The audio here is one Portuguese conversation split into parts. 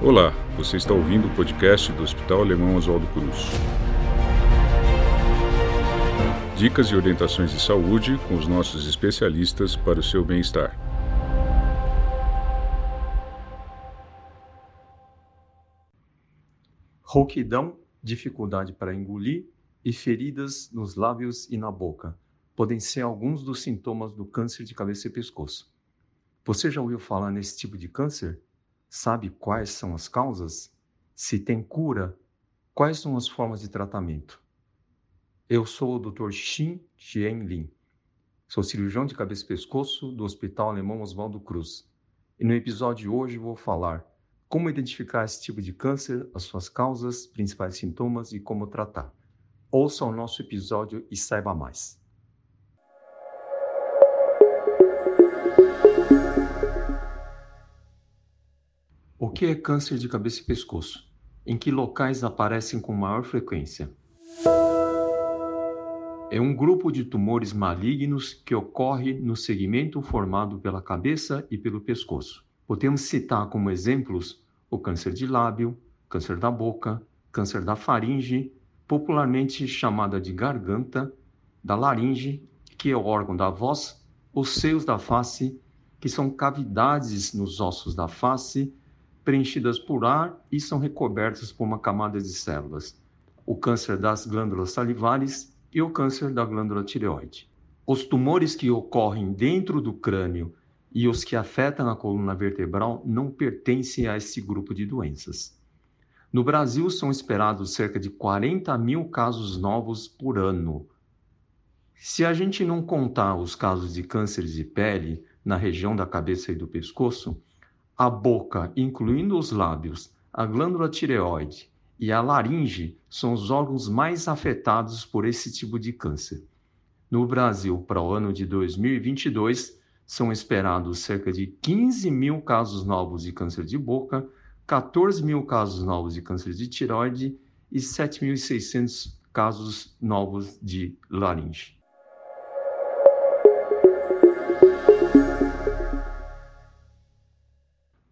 Olá, você está ouvindo o podcast do Hospital Alemão Oswaldo Cruz. Dicas e orientações de saúde com os nossos especialistas para o seu bem-estar. Rouquidão, dificuldade para engolir e feridas nos lábios e na boca podem ser alguns dos sintomas do câncer de cabeça e pescoço. Você já ouviu falar nesse tipo de câncer? Sabe quais são as causas? Se tem cura? Quais são as formas de tratamento? Eu sou o Dr. Xin Lin. Sou cirurgião de cabeça e pescoço do Hospital Alemão Oswaldo Cruz. E no episódio de hoje vou falar como identificar esse tipo de câncer, as suas causas, principais sintomas e como tratar. Ouça o nosso episódio e saiba mais. O que é câncer de cabeça e pescoço? Em que locais aparecem com maior frequência? É um grupo de tumores malignos que ocorre no segmento formado pela cabeça e pelo pescoço. Podemos citar como exemplos o câncer de lábio, câncer da boca, câncer da faringe, popularmente chamada de garganta, da laringe, que é o órgão da voz, os seios da face, que são cavidades nos ossos da face preenchidas por ar e são recobertas por uma camada de células. O câncer das glândulas salivares e o câncer da glândula tireoide. Os tumores que ocorrem dentro do crânio e os que afetam a coluna vertebral não pertencem a esse grupo de doenças. No Brasil, são esperados cerca de 40 mil casos novos por ano. Se a gente não contar os casos de cânceres de pele na região da cabeça e do pescoço, a boca, incluindo os lábios, a glândula tireoide e a laringe são os órgãos mais afetados por esse tipo de câncer. No Brasil, para o ano de 2022, são esperados cerca de 15 mil casos novos de câncer de boca, 14 mil casos novos de câncer de tireoide e 7.600 casos novos de laringe.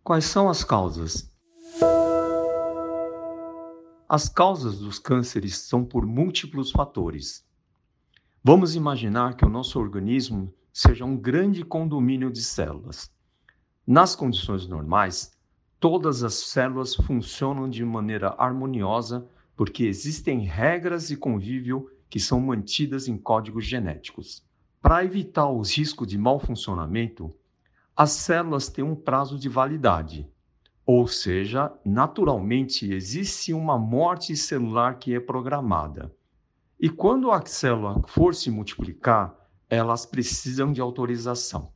Quais são as causas? As causas dos cânceres são por múltiplos fatores. Vamos imaginar que o nosso organismo seja um grande condomínio de células. Nas condições normais, todas as células funcionam de maneira harmoniosa porque existem regras de convívio que são mantidas em códigos genéticos. Para evitar os riscos de mau funcionamento, as células têm um prazo de validade, ou seja, naturalmente existe uma morte celular que é programada. E quando a célula for se multiplicar, elas precisam de autorização.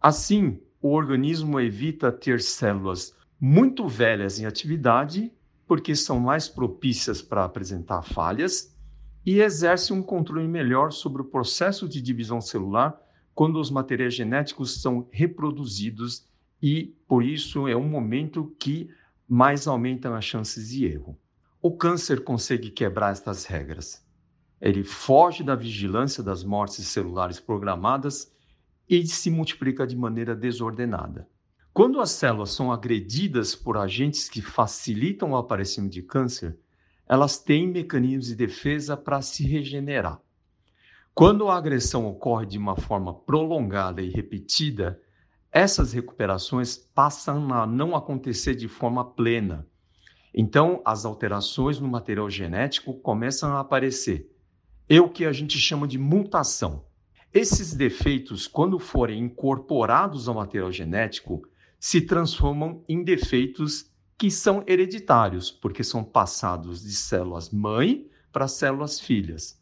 Assim, o organismo evita ter células muito velhas em atividade, porque são mais propícias para apresentar falhas, e exerce um controle melhor sobre o processo de divisão celular quando os materiais genéticos são reproduzidos e, por isso, é um momento que mais aumentam as chances de erro. O câncer consegue quebrar estas regras. Ele foge da vigilância das mortes celulares programadas e se multiplica de maneira desordenada. Quando as células são agredidas por agentes que facilitam o aparecimento de câncer, elas têm mecanismos de defesa para se regenerar. Quando a agressão ocorre de uma forma prolongada e repetida, essas recuperações passam a não acontecer de forma plena. Então, as alterações no material genético começam a aparecer. É o que a gente chama de mutação. Esses defeitos, quando forem incorporados ao material genético, se transformam em defeitos que são hereditários, porque são passados de células mãe para células filhas.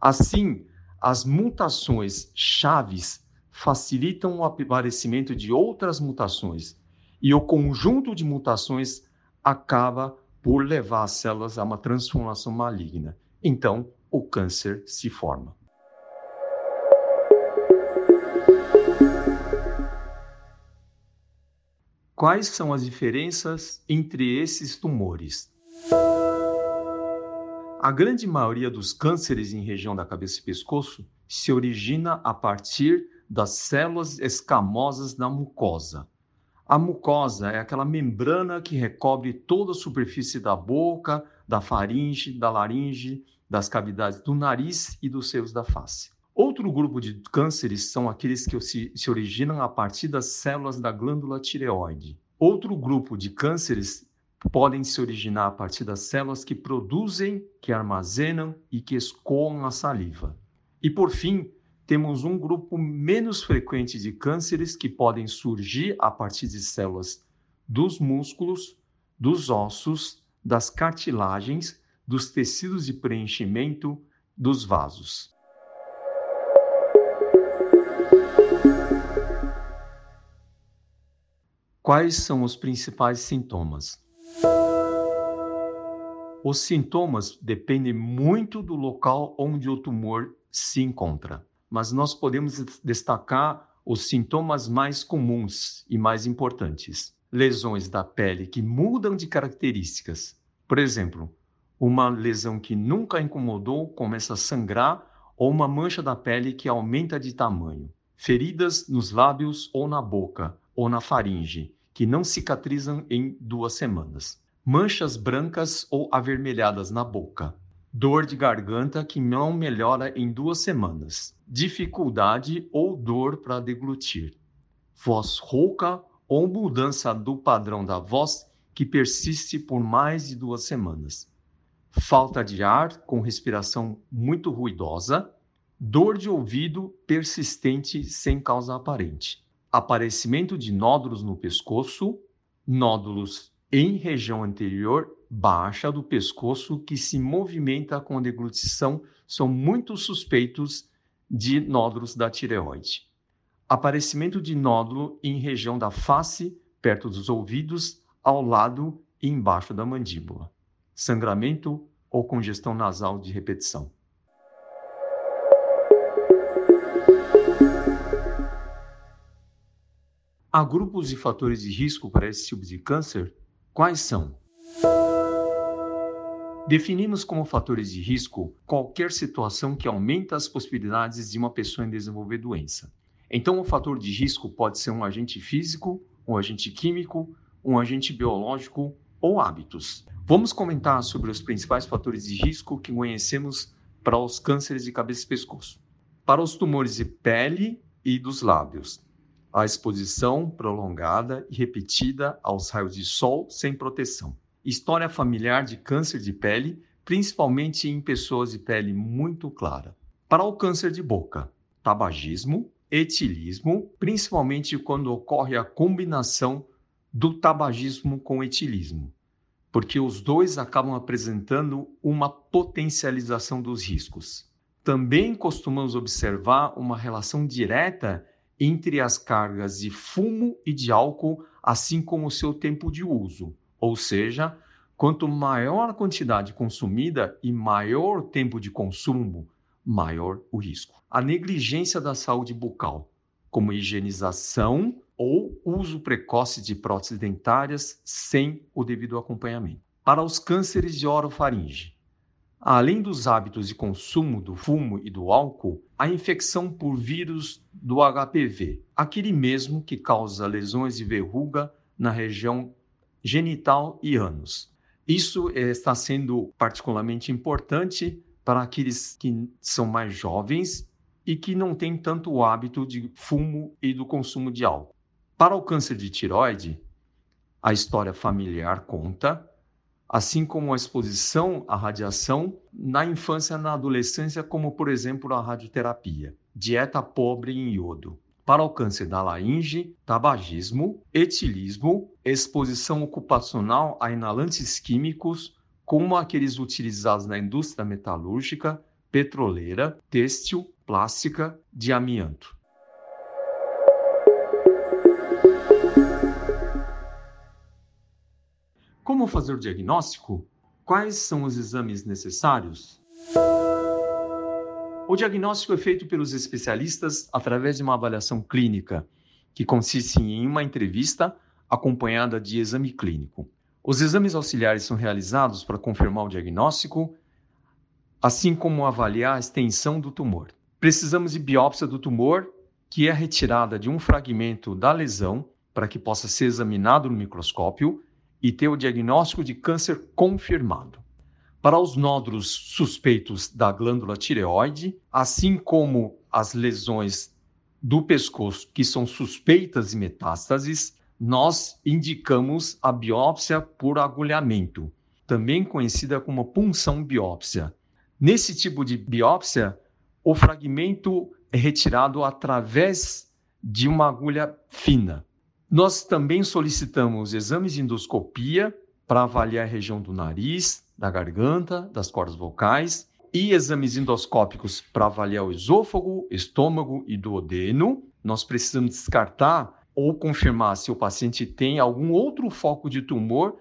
Assim, as mutações chaves facilitam o aparecimento de outras mutações e o conjunto de mutações acaba por levar as células a uma transformação maligna. Então, o câncer se forma. Quais são as diferenças entre esses tumores? A grande maioria dos cânceres em região da cabeça e pescoço se origina a partir das células escamosas da mucosa. A mucosa é aquela membrana que recobre toda a superfície da boca, da faringe, da laringe, das cavidades do nariz e dos seios da face. Outro grupo de cânceres são aqueles que se, se originam a partir das células da glândula tireoide. Outro grupo de cânceres podem se originar a partir das células que produzem, que armazenam e que escoam a saliva. E por fim, temos um grupo menos frequente de cânceres que podem surgir a partir de células dos músculos, dos ossos, das cartilagens, dos tecidos de preenchimento, dos vasos. Quais são os principais sintomas? Os sintomas dependem muito do local onde o tumor se encontra, mas nós podemos destacar os sintomas mais comuns e mais importantes. Lesões da pele que mudam de características. Por exemplo, uma lesão que nunca incomodou começa a sangrar ou uma mancha da pele que aumenta de tamanho. Feridas nos lábios ou na boca ou na faringe, que não cicatrizam em duas semanas. Manchas brancas ou avermelhadas na boca. Dor de garganta que não melhora em duas semanas. Dificuldade ou dor para deglutir. Voz rouca ou mudança do padrão da voz que persiste por mais de duas semanas. Falta de ar com respiração muito ruidosa. Dor de ouvido persistente sem causa aparente aparecimento de nódulos no pescoço, nódulos em região anterior baixa do pescoço que se movimenta com deglutição são muito suspeitos de nódulos da tireoide. Aparecimento de nódulo em região da face, perto dos ouvidos, ao lado e embaixo da mandíbula. Sangramento ou congestão nasal de repetição. Há grupos e fatores de risco para esse tipo de câncer? Quais são? Definimos como fatores de risco qualquer situação que aumenta as possibilidades de uma pessoa em desenvolver doença. Então, o fator de risco pode ser um agente físico, um agente químico, um agente biológico ou hábitos. Vamos comentar sobre os principais fatores de risco que conhecemos para os cânceres de cabeça e pescoço. Para os tumores de pele e dos lábios, a exposição prolongada e repetida aos raios de sol sem proteção. História familiar de câncer de pele, principalmente em pessoas de pele muito clara. Para o câncer de boca, tabagismo, etilismo, principalmente quando ocorre a combinação do tabagismo com etilismo, porque os dois acabam apresentando uma potencialização dos riscos. Também costumamos observar uma relação direta entre as cargas de fumo e de álcool, assim como o seu tempo de uso. Ou seja, quanto maior a quantidade consumida e maior o tempo de consumo, maior o risco. A negligência da saúde bucal, como higienização ou uso precoce de próteses dentárias sem o devido acompanhamento. Para os cânceres de orofaringe, Além dos hábitos de consumo do fumo e do álcool, a infecção por vírus do HPV, aquele mesmo que causa lesões de verruga na região genital e ânus. Isso está sendo particularmente importante para aqueles que são mais jovens e que não têm tanto o hábito de fumo e do consumo de álcool. Para o câncer de tiroide, a história familiar conta, assim como a exposição à radiação na infância e na adolescência, como por exemplo a radioterapia, dieta pobre em iodo. Para o câncer da laringe, tabagismo, etilismo, exposição ocupacional a inalantes químicos, como aqueles utilizados na indústria metalúrgica, petroleira, têxtil, plástica, de amianto. Como fazer o diagnóstico? Quais são os exames necessários? O diagnóstico é feito pelos especialistas através de uma avaliação clínica, que consiste em uma entrevista acompanhada de exame clínico. Os exames auxiliares são realizados para confirmar o diagnóstico, assim como avaliar a extensão do tumor. Precisamos de biópsia do tumor, que é retirada de um fragmento da lesão para que possa ser examinado no microscópio e ter o diagnóstico de câncer confirmado. Para os nódulos suspeitos da glândula tireoide, assim como as lesões do pescoço que são suspeitas de metástases, nós indicamos a biópsia por agulhamento, também conhecida como punção biópsia. Nesse tipo de biópsia, o fragmento é retirado através de uma agulha fina. Nós também solicitamos exames de endoscopia para avaliar a região do nariz, da garganta, das cordas vocais e exames endoscópicos para avaliar o esôfago, estômago e duodeno. Nós precisamos descartar ou confirmar se o paciente tem algum outro foco de tumor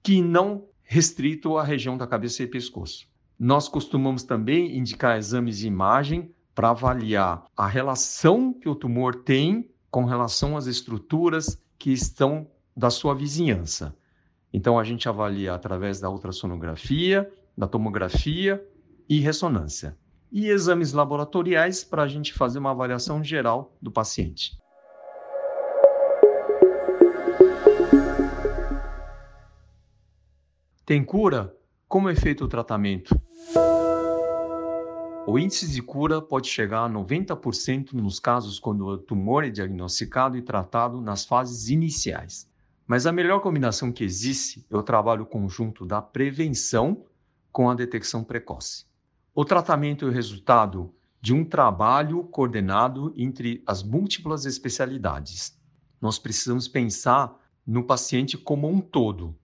que não restrito à região da cabeça e pescoço. Nós costumamos também indicar exames de imagem para avaliar a relação que o tumor tem com relação às estruturas que estão da sua vizinhança. Então a gente avalia através da ultrassonografia, da tomografia e ressonância. E exames laboratoriais para a gente fazer uma avaliação geral do paciente. Tem cura? Como é feito o tratamento? O índice de cura pode chegar a 90% nos casos quando o tumor é diagnosticado e tratado nas fases iniciais. Mas a melhor combinação que existe é o trabalho conjunto da prevenção com a detecção precoce. O tratamento é o resultado de um trabalho coordenado entre as múltiplas especialidades. Nós precisamos pensar no paciente como um todo.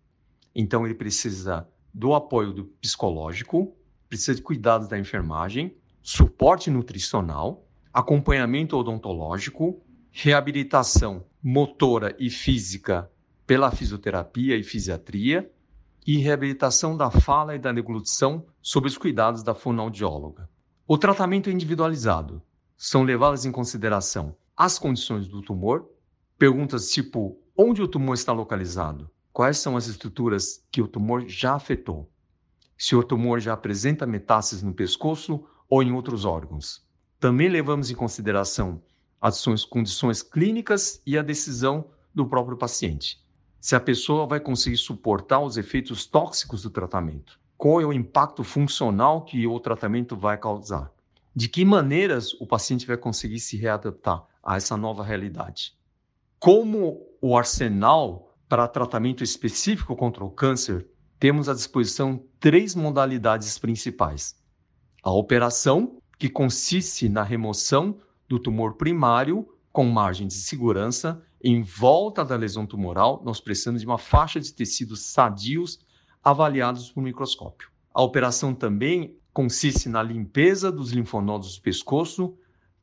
Então, ele precisa do apoio do psicológico, precisa de cuidados da enfermagem, suporte nutricional, acompanhamento odontológico, reabilitação motora e física pela fisioterapia e fisiatria e reabilitação da fala e da deglutição sob os cuidados da fonoaudióloga. O tratamento é individualizado. São levadas em consideração as condições do tumor, perguntas tipo onde o tumor está localizado, quais são as estruturas que o tumor já afetou, se o tumor já apresenta metástases no pescoço ou em outros órgãos. Também levamos em consideração as condições clínicas e a decisão do próprio paciente. Se a pessoa vai conseguir suportar os efeitos tóxicos do tratamento, qual é o impacto funcional que o tratamento vai causar, de que maneiras o paciente vai conseguir se readaptar a essa nova realidade. Como o arsenal para tratamento específico contra o câncer temos à disposição três modalidades principais: a operação, que consiste na remoção do tumor primário com margem de segurança em volta da lesão tumoral, nós precisamos de uma faixa de tecidos sadios avaliados por microscópio. A operação também consiste na limpeza dos linfonodos do pescoço,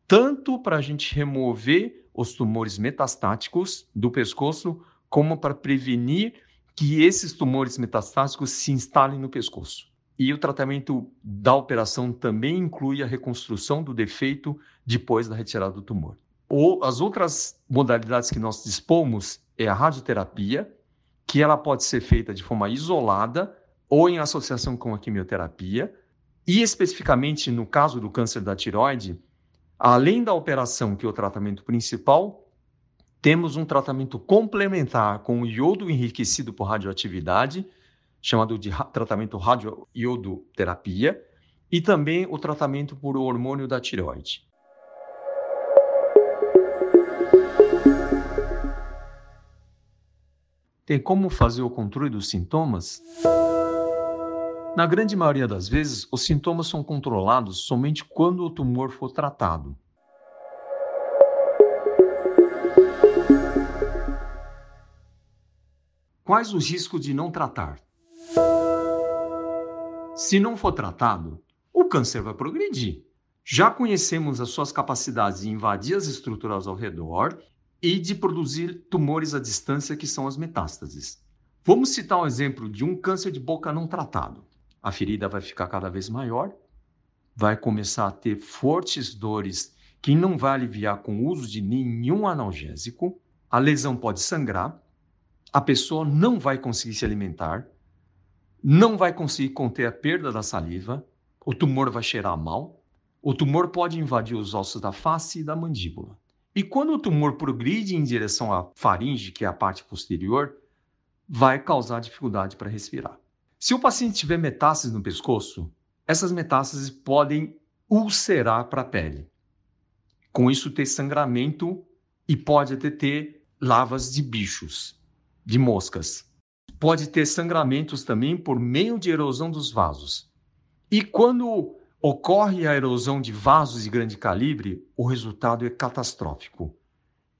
tanto para a gente remover os tumores metastáticos do pescoço, como para prevenir que esses tumores metastáticos se instalem no pescoço. E o tratamento da operação também inclui a reconstrução do defeito depois da retirada do tumor. Ou as outras modalidades que nós dispomos é a radioterapia, que ela pode ser feita de forma isolada ou em associação com a quimioterapia. E especificamente no caso do câncer da tiroide, além da operação, que é o tratamento principal, temos um tratamento complementar com o iodo enriquecido por radioatividade, chamado de tratamento radioiodoterapia, e também o tratamento por hormônio da tireoide. Tem como fazer o controle dos sintomas? Na grande maioria das vezes, os sintomas são controlados somente quando o tumor for tratado. Quais os riscos de não tratar? Se não for tratado, o câncer vai progredir. Já conhecemos as suas capacidades de invadir as estruturas ao redor e de produzir tumores à distância, que são as metástases. Vamos citar um exemplo de um câncer de boca não tratado. A ferida vai ficar cada vez maior, vai começar a ter fortes dores que não vai aliviar com o uso de nenhum analgésico, a lesão pode sangrar, a pessoa não vai conseguir se alimentar, não vai conseguir conter a perda da saliva, o tumor vai cheirar mal, o tumor pode invadir os ossos da face e da mandíbula. E quando o tumor progride em direção à faringe, que é a parte posterior, vai causar dificuldade para respirar. Se o paciente tiver metástases no pescoço, essas metástases podem ulcerar para a pele. Com isso, ter sangramento e pode até ter lavas de bichos, de moscas. Pode ter sangramentos também por meio de erosão dos vasos. E quando ocorre a erosão de vasos de grande calibre, o resultado é catastrófico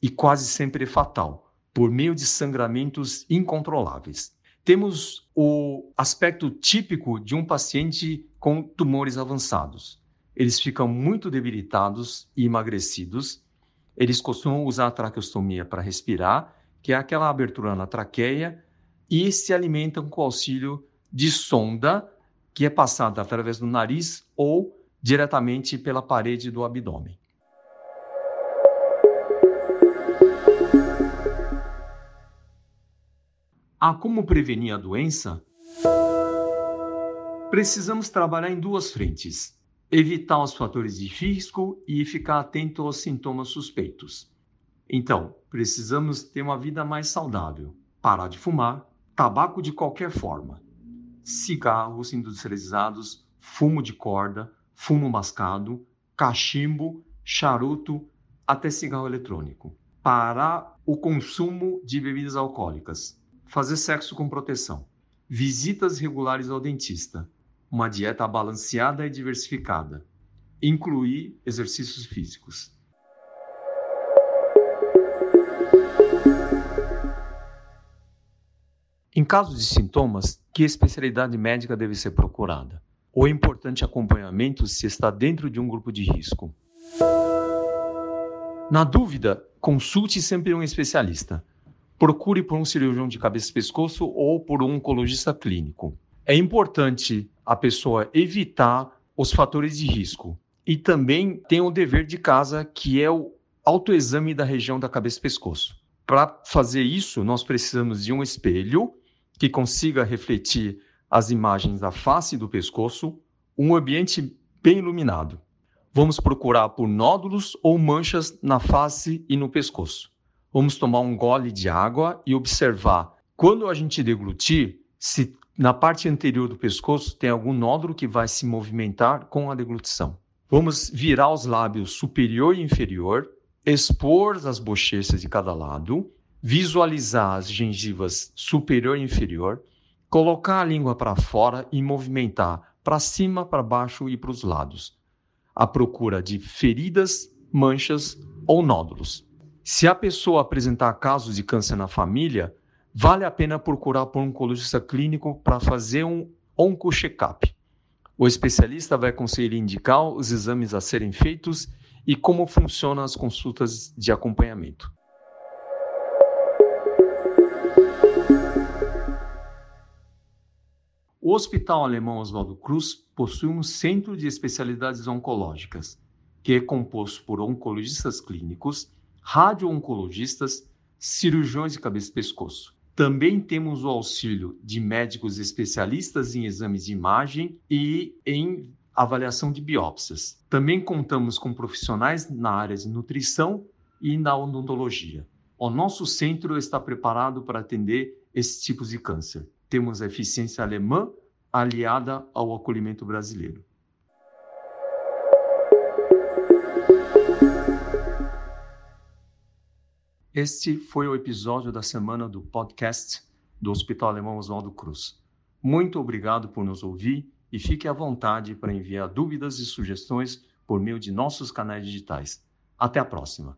e quase sempre é fatal, por meio de sangramentos incontroláveis. Temos o aspecto típico de um paciente com tumores avançados. Eles ficam muito debilitados e emagrecidos. Eles costumam usar a traqueostomia para respirar, que é aquela abertura na traqueia, e se alimentam com auxílio de sonda que é passada através do nariz ou diretamente pela parede do abdômen. Ah, como prevenir a doença? Precisamos trabalhar em duas frentes: evitar os fatores de risco e ficar atento aos sintomas suspeitos. Então, precisamos ter uma vida mais saudável, parar de fumar, tabaco de qualquer forma, cigarros industrializados, fumo de corda, fumo mascado, cachimbo, charuto, até cigarro eletrônico. Parar o consumo de bebidas alcoólicas. Fazer sexo com proteção. Visitas regulares ao dentista. Uma dieta balanceada e diversificada. Incluir exercícios físicos. Em caso de sintomas, que especialidade médica deve ser procurada? O importante acompanhamento se está dentro de um grupo de risco. Na dúvida, consulte sempre um especialista. Procure por um cirurgião de cabeça e pescoço ou por um oncologista clínico. É importante a pessoa evitar os fatores de risco e também tem o dever de casa, que é o autoexame da região da cabeça e pescoço. Para fazer isso, nós precisamos de um espelho que consiga refletir as imagens da face e do pescoço, um ambiente bem iluminado. Vamos procurar por nódulos ou manchas na face e no pescoço. Vamos tomar um gole de água e observar quando a gente deglutir se na parte anterior do pescoço tem algum nódulo que vai se movimentar com a deglutição. Vamos virar os lábios superior e inferior, expor as bochechas de cada lado visualizar as gengivas superior e inferior, colocar a língua para fora e movimentar para cima, para baixo e para os lados, à procura de feridas, manchas ou nódulos. Se a pessoa apresentar casos de câncer na família, vale a pena procurar por um oncologista clínico para fazer um onco-check-up. O especialista vai conseguir indicar os exames a serem feitos e como funcionam as consultas de acompanhamento. O Hospital Alemão Oswaldo Cruz possui um centro de especialidades oncológicas, que é composto por oncologistas clínicos, radio-oncologistas, cirurgiões de cabeça e pescoço. Também temos o auxílio de médicos especialistas em exames de imagem e em avaliação de biópsias. Também contamos com profissionais na área de nutrição e na odontologia. O nosso centro está preparado para atender esses tipos de câncer temos a eficiência alemã aliada ao acolhimento brasileiro. Este foi o episódio da semana do podcast do Hospital Alemão Oswaldo Cruz. Muito obrigado por nos ouvir e fique à vontade para enviar dúvidas e sugestões por meio de nossos canais digitais. Até a próxima!